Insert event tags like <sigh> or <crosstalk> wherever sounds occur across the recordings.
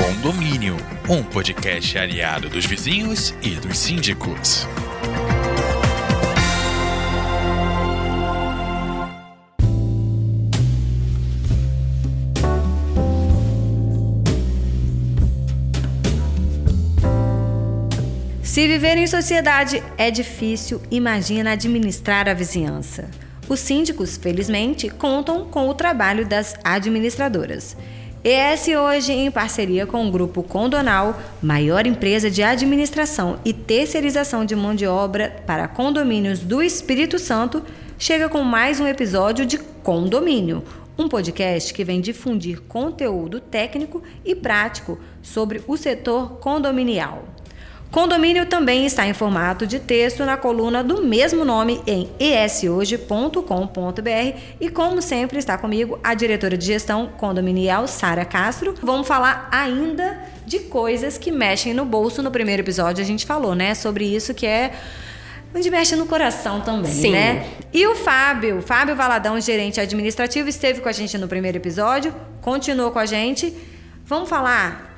Condomínio, um podcast aliado dos vizinhos e dos síndicos. Se viver em sociedade é difícil, imagina administrar a vizinhança. Os síndicos, felizmente, contam com o trabalho das administradoras. ES hoje, em parceria com o Grupo Condonal, maior empresa de administração e terceirização de mão de obra para condomínios do Espírito Santo, chega com mais um episódio de Condomínio, um podcast que vem difundir conteúdo técnico e prático sobre o setor condominial. Condomínio também está em formato de texto na coluna do mesmo nome em eshoje.com.br e como sempre está comigo a diretora de gestão condominial Sara Castro. Vamos falar ainda de coisas que mexem no bolso. No primeiro episódio a gente falou, né, sobre isso que é onde mexe no coração também, Sim. né? E o Fábio, Fábio Valadão, gerente administrativo, esteve com a gente no primeiro episódio, continuou com a gente. Vamos falar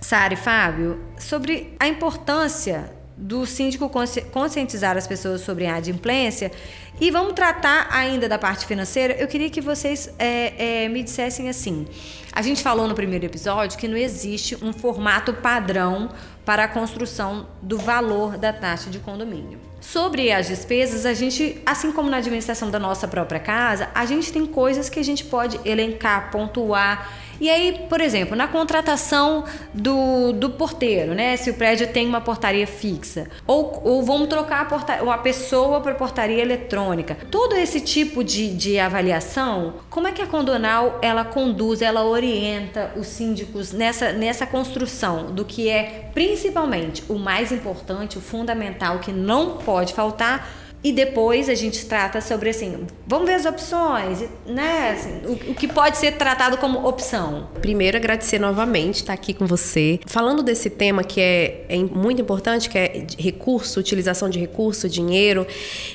Sara e Fábio, sobre a importância do síndico conscientizar as pessoas sobre a adimplência. E vamos tratar ainda da parte financeira. Eu queria que vocês é, é, me dissessem assim. A gente falou no primeiro episódio que não existe um formato padrão para a construção do valor da taxa de condomínio. Sobre as despesas, a gente, assim como na administração da nossa própria casa, a gente tem coisas que a gente pode elencar, pontuar e aí, por exemplo, na contratação do, do porteiro, né? Se o prédio tem uma portaria fixa. Ou, ou vamos trocar a, portaria, a pessoa para portaria eletrônica. Todo esse tipo de, de avaliação, como é que a Condonal ela conduz, ela orienta os síndicos nessa, nessa construção do que é principalmente o mais importante, o fundamental, que não pode faltar e depois a gente trata sobre assim, vamos ver as opções, né? Assim, o, o, que pode ser tratado como opção. Primeiro, agradecer novamente estar aqui com você. Falando desse tema que é, é muito importante, que é recurso, utilização de recurso, dinheiro.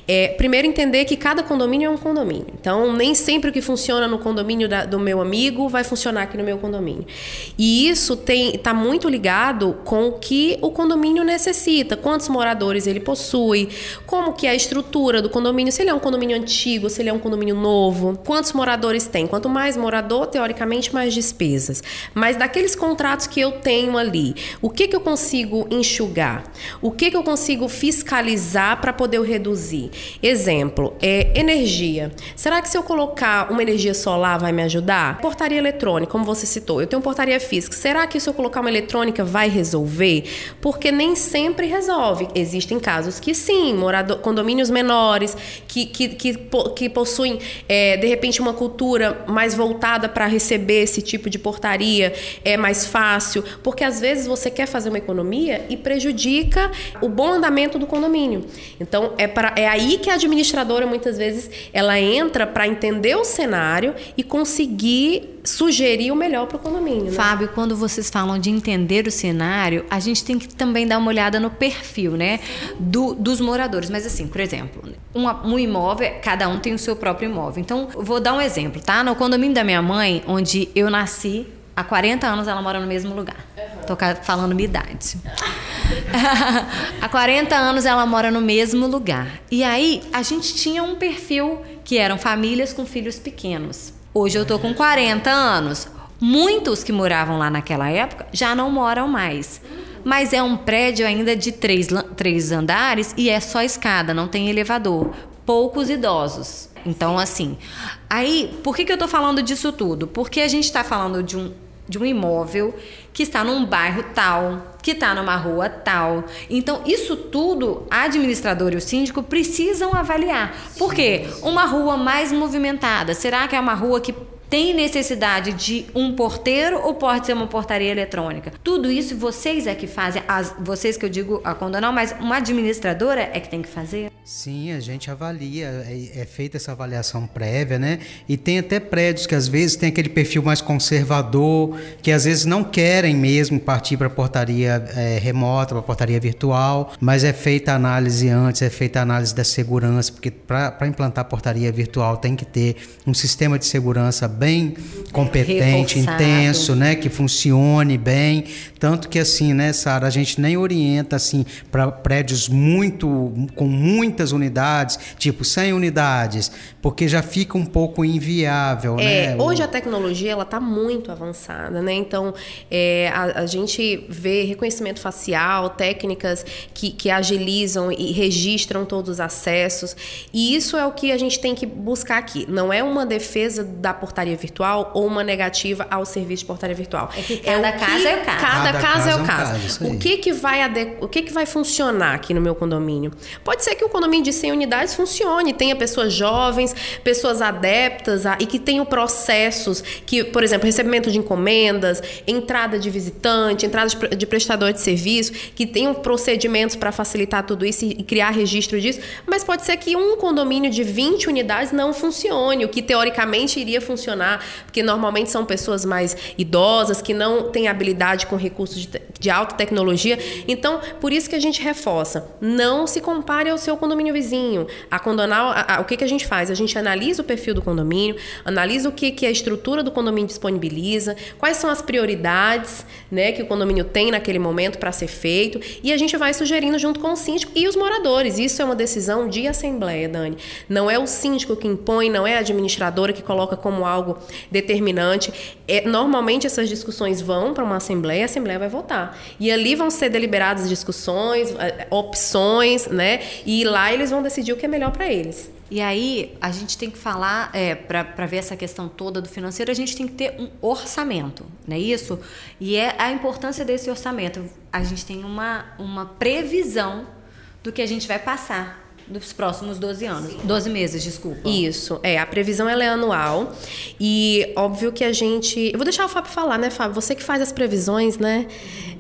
É, primeiro, entender que cada condomínio é um condomínio. Então, nem sempre o que funciona no condomínio da, do meu amigo vai funcionar aqui no meu condomínio. E isso está muito ligado com o que o condomínio necessita, quantos moradores ele possui, como que a estrutura estrutura do condomínio, se ele é um condomínio antigo, se ele é um condomínio novo, quantos moradores tem. Quanto mais morador, teoricamente, mais despesas. Mas daqueles contratos que eu tenho ali, o que, que eu consigo enxugar? O que, que eu consigo fiscalizar para poder reduzir? Exemplo, é energia. Será que se eu colocar uma energia solar vai me ajudar? Portaria eletrônica, como você citou, eu tenho portaria física. Será que se eu colocar uma eletrônica vai resolver? Porque nem sempre resolve. Existem casos que sim, morador, condomínios menores, que, que, que, que possuem, é, de repente, uma cultura mais voltada para receber esse tipo de portaria, é mais fácil, porque às vezes você quer fazer uma economia e prejudica o bom andamento do condomínio. Então, é, pra, é aí que a administradora, muitas vezes, ela entra para entender o cenário e conseguir sugerir o melhor para o condomínio. Né? Fábio, quando vocês falam de entender o cenário, a gente tem que também dar uma olhada no perfil, né, do, dos moradores. Mas assim, por exemplo, um, um imóvel, cada um tem o seu próprio imóvel. Então, vou dar um exemplo, tá? No condomínio da minha mãe, onde eu nasci, há 40 anos ela mora no mesmo lugar. Tô falando minha idade. <laughs> há 40 anos ela mora no mesmo lugar. E aí, a gente tinha um perfil que eram famílias com filhos pequenos. Hoje eu tô com 40 anos. Muitos que moravam lá naquela época já não moram mais. Mas é um prédio ainda de três, três andares e é só escada, não tem elevador. Poucos idosos. Então, assim. Aí, por que, que eu tô falando disso tudo? Porque a gente está falando de um, de um imóvel que está num bairro tal, que está numa rua tal. Então, isso tudo, a administradora e o síndico precisam avaliar. Por quê? Uma rua mais movimentada, será que é uma rua que tem necessidade de um porteiro ou pode ser uma portaria eletrônica? Tudo isso vocês é que fazem, as, vocês que eu digo a condonar, mas uma administradora é que tem que fazer? Sim, a gente avalia, é, é, feita essa avaliação prévia, né? E tem até prédios que às vezes tem aquele perfil mais conservador, que às vezes não querem mesmo partir para portaria é, remota, para portaria virtual, mas é feita a análise antes, é feita a análise da segurança, porque para implantar portaria virtual tem que ter um sistema de segurança bem competente, Reforçado. intenso, né, que funcione bem, tanto que assim, né, Sara, a gente nem orienta assim para prédios muito com muitas unidades, tipo 100 unidades, porque já fica um pouco inviável, É, né? hoje O- a tecnologia ela está muito avançada, né? Então é, a, a gente vê reconhecimento facial, técnicas que, que agilizam e registram todos os acessos. E isso é o que a gente tem que buscar aqui. Não é uma defesa da portaria virtual ou uma negativa ao serviço de portaria virtual. É que cada o caso é o caso. Cada, Cada caso é o caso é um caso. o que que vai ade- o que que vai funcionar aqui no meu condomínio? Pode ser que o condomínio de 100 unidades funcione, tenha pessoas jovens, pessoas adeptas a- e que tenham processos que, por exemplo, recebimento de encomendas, entrada de visitante, entrada de, pre- de prestador de serviço, que tenham procedimentos para facilitar tudo isso e, e criar registro disso, mas pode ser que um condomínio de 20 unidades não funcione, o que teoricamente iria funcionar, porque normalmente são pessoas mais idosas que não têm habilidade com recursos de, de alta tecnologia. Então, por isso que a gente reforça, não se compare ao seu condomínio vizinho. A Condonal, a- a- o que, que a gente faz? A gente analisa o perfil do condomínio, analisa o que, que a estrutura do condomínio disponibiliza, quais são as prioridades né, que o condomínio tem naquele momento para ser feito, e a gente vai sugerindo junto com o síndico e os moradores. Isso é uma decisão de assembleia, Dani. Não é o síndico que impõe, não é a administradora que coloca como algo determinante. É, normalmente essas discussões vão para uma assembleia, a assembleia vai votar. E ali vão ser deliberadas discussões, opções, né? E lá eles vão decidir o que é melhor para eles. E aí, a gente tem que falar, é, para ver essa questão toda do financeiro, a gente tem que ter um orçamento, não é isso? E é a importância desse orçamento. A gente tem uma, uma previsão do que a gente vai passar nos próximos 12 anos. 12 meses, desculpa. Isso, é, a previsão ela é anual e óbvio que a gente... Eu vou deixar o Fábio falar, né, Fábio? Você que faz as previsões, né?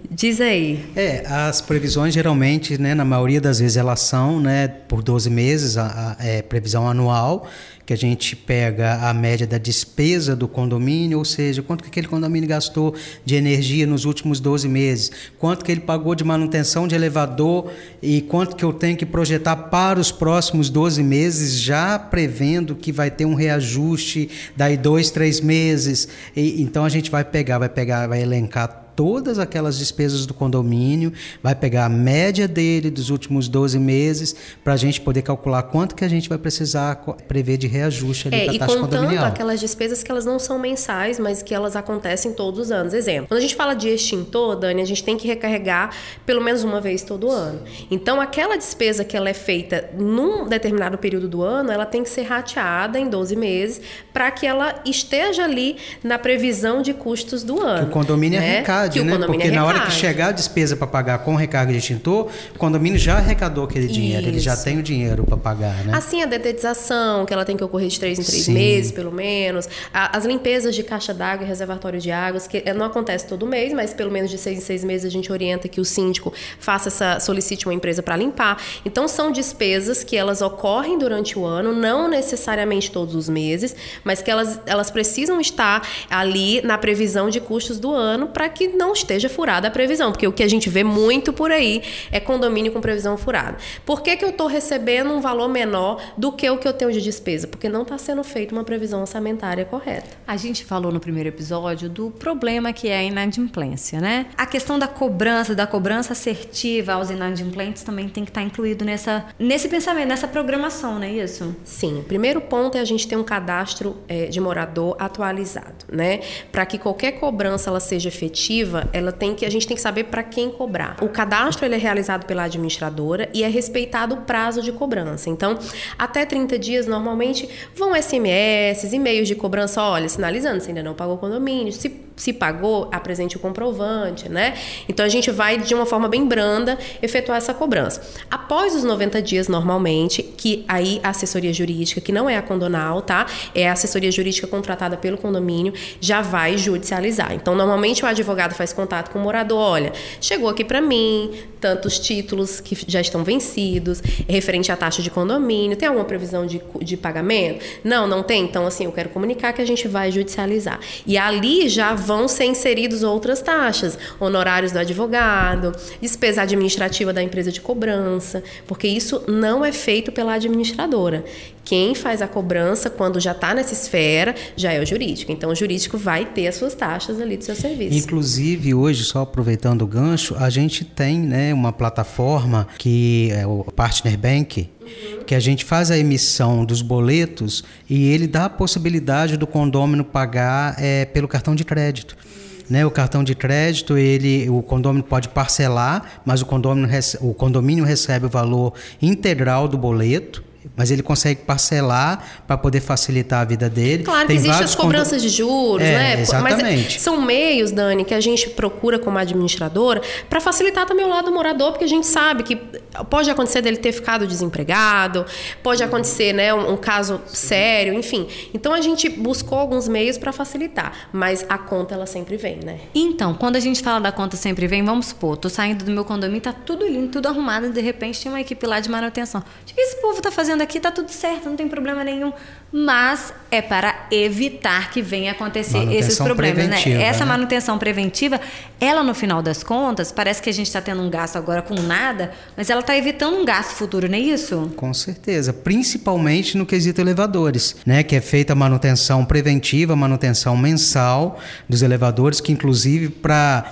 Diz aí. É, as previsões geralmente, né, na maioria das vezes elas são, né, por 12 meses, a, a- é previsão anual, que a gente pega a média da despesa do condomínio, ou seja, quanto que aquele condomínio gastou de energia nos últimos 12 meses, quanto que ele pagou de manutenção de elevador e quanto que eu tenho que projetar para os próximos 12 meses, já prevendo que vai ter um reajuste daí dois, três meses. E, então a gente vai pegar, vai pegar, vai elencar todas aquelas despesas do condomínio, vai pegar a média dele dos últimos 12 meses para a gente poder calcular quanto que a gente vai precisar prever de reajuste ali É, para a e taxa contando condominial. aquelas despesas que elas não são mensais, mas que elas acontecem todos os anos. Exemplo, quando a gente fala de extintor, Dani, a gente tem que recarregar pelo menos uma vez todo ano. Então, aquela despesa que ela é feita num determinado período do ano, ela tem que ser rateada em 12 meses para que ela esteja ali na previsão de custos do ano. Que o condomínio né? arrecade, Que o né? condomínio Porque na hora que chegar a despesa para pagar com recarga de extintor, o condomínio já arrecadou aquele dinheiro, ele já Isso. tem o dinheiro para pagar, né? Assim, a detetização, que ela tem que ocorrer de três em três Sim. meses, pelo menos. A- as limpezas de caixa d'água e reservatório de águas, que eh, não acontece todo mês, mas pelo menos de seis em seis meses a gente orienta que o síndico faça essa, solicite uma empresa para limpar. Então, são despesas que elas ocorrem durante o ano, não necessariamente todos os meses, mas que elas, elas precisam estar ali na previsão de custos do ano para que não esteja furada a previsão. Porque o que a gente vê muito por aí é condomínio com previsão furada. Por que, que eu estou recebendo um valor menor do que o que eu tenho de despesa? Porque não está sendo feita uma previsão orçamentária correta. A gente falou no primeiro episódio do problema que é a inadimplência, né? A questão da cobrança, da cobrança assertiva aos inadimplentes também tem que estar incluído nessa, nesse pensamento, nessa programação, não é isso? Sim, o primeiro ponto é a gente ter um cadastro eh, de morador atualizado, né? Para que qualquer cobrança ela seja efetiva, ela tem que a gente tem que saber para quem cobrar. O cadastro ele é realizado pela administradora e é respeitado o prazo de cobrança. Então, até 30 dias normalmente vão SMS, e-mails de cobrança, olha, sinalizando se ainda não pagou o condomínio, se se pagou, apresente o comprovante, né? Então a gente vai de uma forma bem branda efetuar essa cobrança. Após os 90 dias normalmente, que aí a assessoria jurídica, que não é a condonal, tá? É a assessoria jurídica contratada pelo condomínio, já vai judicializar. Então normalmente o advogado faz contato com o morador, olha, chegou aqui para mim tantos títulos que já estão vencidos, referente à taxa de condomínio, tem alguma previsão de, de pagamento? Não, não tem? Então assim, eu quero comunicar que a gente vai judicializar. E ali já vão ser inseridos outras taxas, honorários do advogado, despesa administrativa da empresa de cobrança, porque isso não é feito pela administradora. Quem faz a cobrança quando já está nessa esfera já é o jurídico. Então, o jurídico vai ter as suas taxas ali do seu serviço. Inclusive, hoje, só aproveitando o gancho, a gente tem né, uma plataforma que é o Partner Bank, que a gente faz a emissão dos boletos e ele dá a possibilidade do condômino pagar é, pelo cartão de crédito. Né, o cartão de crédito, ele, o condomínio pode parcelar, mas o condomínio, o condomínio recebe o valor integral do boleto mas ele consegue parcelar para poder facilitar a vida dele. Claro Tem que existem as cobranças condo... de juros, é, né? Exatamente. Mas são meios, Dani, que a gente procura como administradora para facilitar também o lado do morador, porque a gente sabe que pode acontecer dele ter ficado desempregado, pode acontecer, né, um, um caso sério, enfim. Então a gente buscou alguns meios para facilitar, mas a conta ela sempre vem, né? Então, quando a gente fala da conta sempre vem, vamos supor, tô saindo do meu condomínio, tá tudo lindo, tudo arrumado, e de repente tem uma equipe lá de manutenção. O que esse povo tá fazendo aqui? Tá tudo certo, não tem problema nenhum mas é para evitar que venha acontecer manutenção esses problemas, né? Essa né? manutenção preventiva, ela no final das contas, parece que a gente está tendo um gasto agora com nada, mas ela está evitando um gasto futuro, não é isso? Com certeza, principalmente no quesito elevadores, né? Que é feita a manutenção preventiva, manutenção mensal dos elevadores, que inclusive para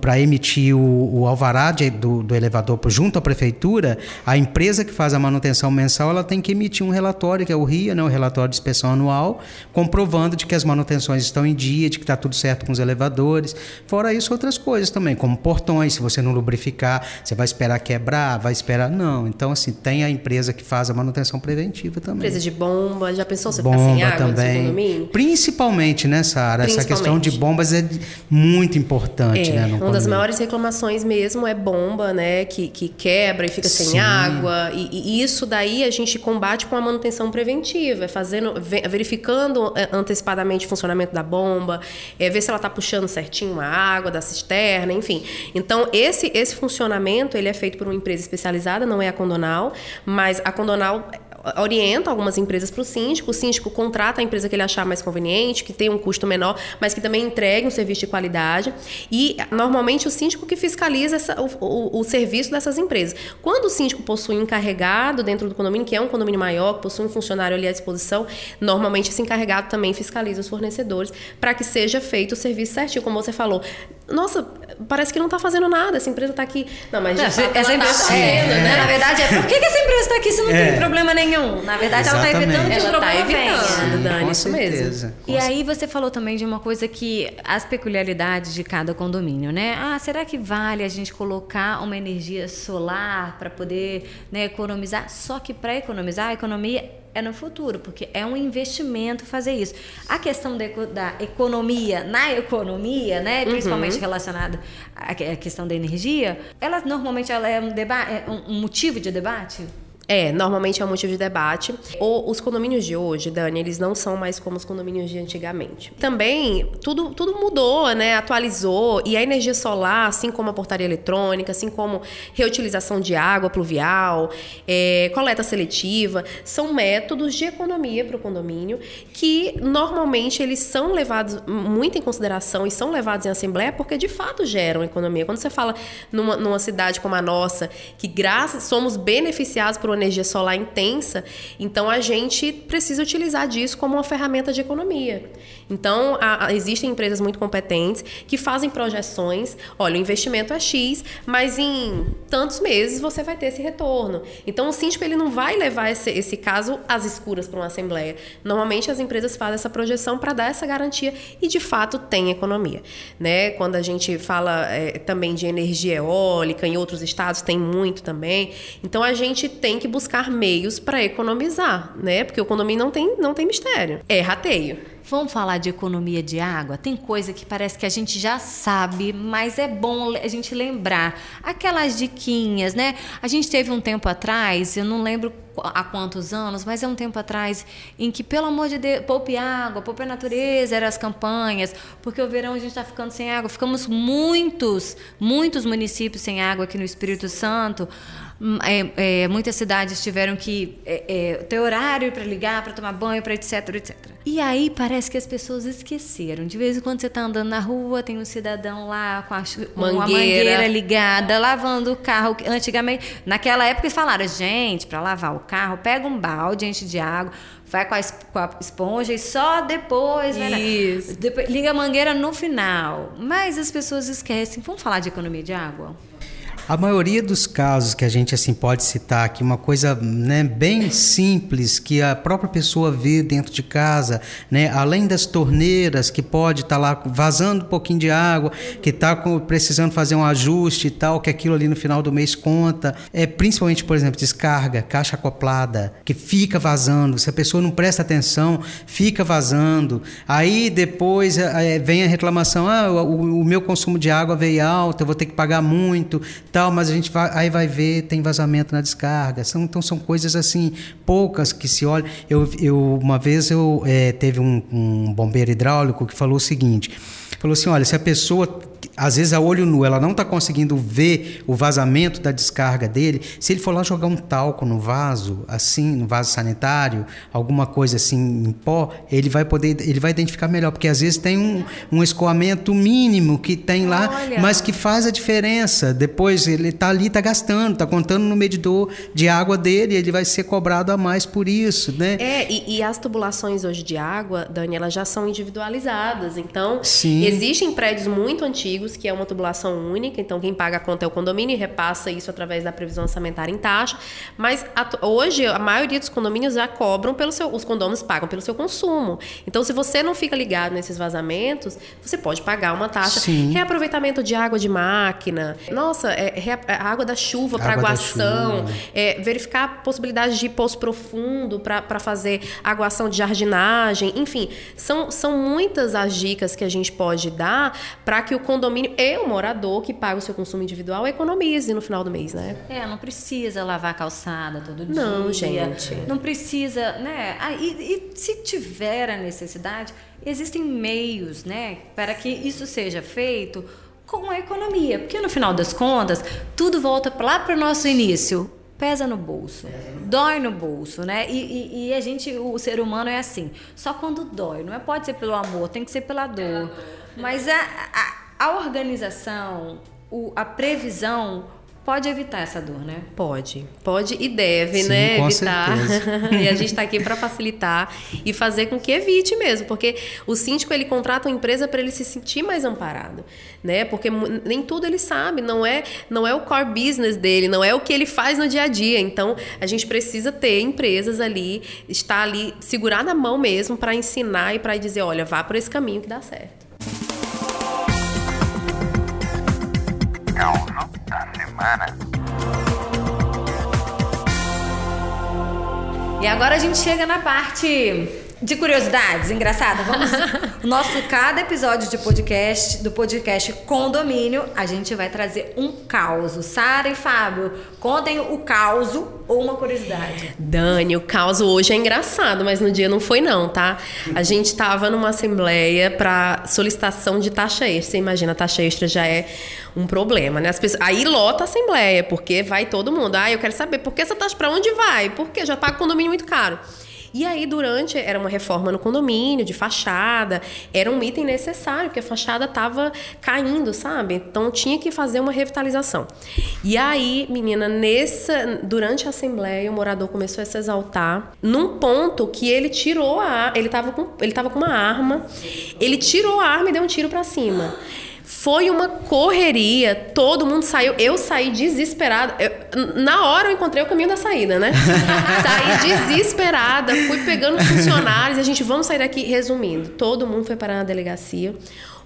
para emitir o, o alvará de, do, do elevador junto à prefeitura, a empresa que faz a manutenção mensal, ela tem que emitir um relatório que é o RIA, né? O relatório relatório de inspeção anual, comprovando de que as manutenções estão em dia, de que está tudo certo com os elevadores. Fora isso, outras coisas também, como portões, se você não lubrificar, você vai esperar quebrar, vai esperar. Não. Então, assim, tem a empresa que faz a manutenção preventiva também. Empresa de bomba, já pensou você bomba ficar sem água também. Principalmente nessa área, essa questão de bombas é muito importante, é, né? uma das maiores reclamações mesmo é bomba, né? Que, que quebra e fica Sim. sem água. E, e, isso daí a gente combate com a manutenção preventiva, é fazer fazendo, verificando é, antecipadamente o funcionamento da bomba, é, ver se ela está puxando certinho a água da cisterna, enfim. Então, esse, esse funcionamento ele é feito por uma empresa especializada, não é a Condonal, mas a Condonal orienta algumas empresas para o síndico, o síndico contrata a empresa que ele achar mais conveniente, que tem um custo menor, mas que também entregue um serviço de qualidade. E normalmente o síndico que fiscaliza essa, o, o, o, serviço dessas empresas. Quando o síndico possui encarregado dentro do condomínio, que é um condomínio maior, que possui um funcionário ali à disposição, normalmente esse encarregado também fiscaliza os fornecedores para que seja feito o serviço certinho, como você falou. Nossa, parece que não está fazendo nada, essa empresa está aqui. Não, mas essa empresa está fazendo, né? Na verdade, é por que, que essa empresa está aqui se não é. tem problema nenhum? Na verdade, Exatamente. ela está evitando que ela o problema tá evitando, venha. Dani, com isso certeza. mesmo. e aí você falou também de uma coisa que as peculiaridades de cada condomínio, né? Ah, será que vale a gente colocar uma energia solar para poder né, economizar? Só que para economizar, a economia é no futuro, porque é um investimento fazer isso. A questão da, da economia na economia, né, principalmente uhum. relacionada à, questão da energia, ela normalmente ela é um, debate, é um motivo de debate? É, normalmente é um motivo de debate. O, os condomínios de hoje, Dani, eles não são mais como os condomínios de antigamente. Também, tudo, tudo mudou, né? Atualizou. E a energia solar, assim como a portaria eletrônica, assim como reutilização de água pluvial, é, coleta seletiva, são métodos de economia para o condomínio que normalmente eles são levados muito em consideração e são levados em assembleia porque de fato geram economia. Quando você fala numa, numa cidade como a nossa, que graças somos beneficiados por energia solar intensa, então a gente precisa utilizar disso como uma ferramenta de economia. Então, a, a, existem empresas muito competentes que fazem projeções. Olha, o investimento é X, mas em tantos meses você vai ter esse retorno. Então, o síndico ele não vai levar esse, esse caso às escuras para uma assembleia. Normalmente, as empresas fazem essa projeção para dar essa garantia e, de fato, tem economia. Né? Quando a gente fala é, também de energia eólica, em outros estados tem muito também. Então, a gente tem que buscar meios para economizar, né? Porque o condomínio não tem, não tem mistério. É rateio. Vamos falar de economia de água? Tem coisa que parece que a gente já sabe, mas é bom a gente lembrar. Aquelas diquinhas, né? A gente teve um tempo atrás, eu não lembro há quantos anos, mas é um tempo atrás, em que, pelo amor de Deus, poupe água, poupe a natureza, eram as campanhas, porque o verão a gente está ficando sem água. Ficamos muitos, muitos municípios sem água aqui no Espírito Santo é, é, muitas cidades tiveram que é, é ter horário para ligar, para tomar banho, para etc, etc. E aí parece que as pessoas esqueceram. De vez em quando você está andando na rua, tem um cidadão lá com a, mangueira. mangueira ligada, lavando o carro. Antigamente, naquela época eles falaram, gente, para lavar o carro, pega um balde, enche de água, vai com a, com a esponja e só depois, Isso. Depois, liga a mangueira no final. Mas as pessoas esquecem. Vamos falar de economia de água? A maioria dos casos que a gente assim pode citar aqui, uma coisa né, bem simples que a própria pessoa vê dentro de casa, né, além das torneiras que pode estar tá lá vazando um pouquinho de água, que está precisando fazer um ajuste e tal, que aquilo ali no final do mês conta, é principalmente, por exemplo, descarga, caixa acoplada, que fica vazando, se a pessoa não presta atenção, fica vazando. Aí depois é, vem a reclamação, ah, o, o meu consumo de água veio alto, eu vou ter que pagar muito tal, mas a gente vai, aí vai ver, tem vazamento na descarga. São, então são coisas assim, poucas que se olham. Eu, eu, uma vez eu é, teve um, um bombeiro hidráulico que falou o seguinte: falou assim, olha, se a pessoa às vezes a olho nu ela não está conseguindo ver o vazamento da descarga dele, se ele for lá jogar um talco no vaso, assim, no vaso sanitário, alguma coisa assim em pó, ele vai poder, ele vai identificar melhor, porque às vezes tem um, um escoamento mínimo que tem lá, Olha. mas que faz a diferença. Depois ele está ali, está gastando, está contando no medidor de água dele, ele vai ser cobrado a mais por isso, né? É, e, e as tubulações hoje de água, Dani, elas já são individualizadas. Então, Sim. existem prédios muito antigos que é uma tubulação única, então quem paga a conta é o condomínio e repassa isso através da previsão orçamentária em taxa. Mas a, hoje a maioria dos condomínios já cobram pelo seu, os condomínios pagam pelo seu consumo. Então se você não fica ligado nesses vazamentos, você pode pagar uma taxa. Sim. Reaproveitamento de água de máquina, nossa, é, é, é água da chuva para aguação, é, verificar possibilidades de poço profundo para fazer aguação de jardinagem, enfim, são, são muitas as dicas que a gente pode dar para que o condomínio condomínio e o morador que paga o seu consumo individual economize no final do mês, né? É, não precisa lavar a calçada todo dia. Não, gente. Não precisa, né? Ah, e, e se tiver a necessidade, existem meios, né, para que isso seja feito com a economia. Porque no final das contas, tudo volta lá para o nosso início. Pesa no bolso, dói no bolso, né? E, e, e, a gente, o ser humano é assim. Só quando dói, não é? Pode ser pelo amor, tem que ser pela dor. Mas a, a a organização, o, a previsão pode evitar essa dor, né? Pode, pode e deve, Sim, né? evitar. <laughs> e a gente está aqui para facilitar e fazer com que evite mesmo, porque o síndico ele contrata uma empresa para ele se sentir mais amparado, né? Porque nem tudo ele sabe, não é, não é o core business dele, não é o que ele faz no dia a dia. Então a gente precisa ter empresas ali, estar ali segurar na mão mesmo para ensinar e para dizer, olha, vá por esse caminho que dá certo. Caos da semana. E agora a gente chega na parte de curiosidades, engraçado. Vamos. <laughs> o nosso cada episódio de podcast, do podcast Condomínio, a gente vai trazer um caos. Sara e Fábio, contem o caos ou uma curiosidade. Dani, o caos hoje é engraçado, mas no dia não foi não, tá? A gente estava numa assembleia para solicitação de taxa extra. Você imagina, a taxa extra já é um problema, né? As pessoas, aí lota a assembleia, porque vai todo mundo. Ah, eu quero saber por que essa taxa para onde vai? Porque já paga condomínio muito caro. E aí, durante, era uma reforma no condomínio, de fachada, era um item necessário, porque a fachada estava caindo, sabe? Então tinha que fazer uma revitalização. E aí, menina, nessa, durante a assembleia, o morador começou a se exaltar num ponto que ele tirou a. Ele estava com, ele tava com uma arma, ele tirou a arma e deu um tiro para cima. Foi uma correria, todo mundo saiu. Eu saí desesperada. Eu, na hora eu encontrei o caminho da saída, né? <laughs> saí desesperada, fui pegando funcionários. A gente, vamos sair daqui. Resumindo, todo mundo foi parar na delegacia.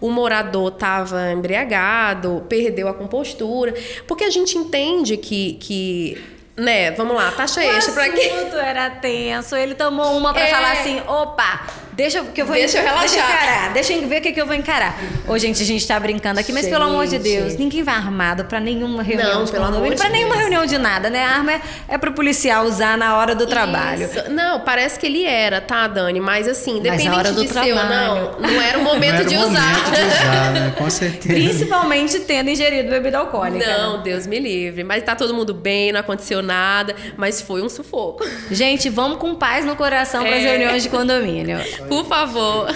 O morador estava embriagado, perdeu a compostura. Porque a gente entende que, que né, vamos lá, taxa extra para quê? O era tenso, ele tomou uma para é... falar assim, opa, Deixa que eu vou Deixa eu relaxar. Deixa eu encarar. Deixa eu ver o que, que eu vou encarar. Ô, gente, a gente tá brincando aqui, mas pelo amor de Gente. Deus, ninguém vai armado pra nenhuma reunião Não, de pelo condomínio, amor de pra nenhuma Deus. reunião de nada, né? A arma é, é pro policial usar na hora do trabalho. Isso. Não, parece que ele era, tá, Dani? Mas assim, Mas na independente hora do de ser ou trabalho. não, não era o momento Não era o de momento usar. de usar, né? Com certeza. Principalmente tendo ingerido bebida alcoólica. né? Não, Deus me livre. Mas tá todo mundo bem, não aconteceu nada, mas foi um sufoco. Gente, vamos com paz no coração para as É. reuniões de condomínio. <laughs> Por favor.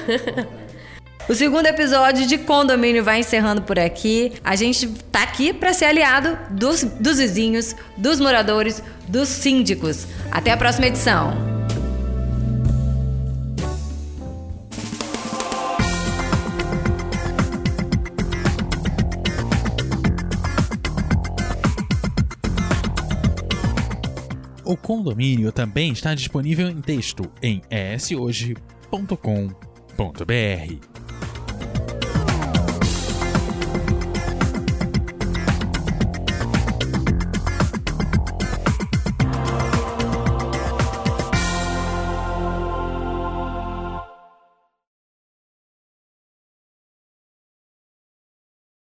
O segundo episódio de condomínio vai encerrando por aqui. A gente tá aqui para ser aliado dos, dos vizinhos, dos moradores, dos síndicos. Até a próxima edição. O condomínio também está disponível em texto em eshoje.com.br.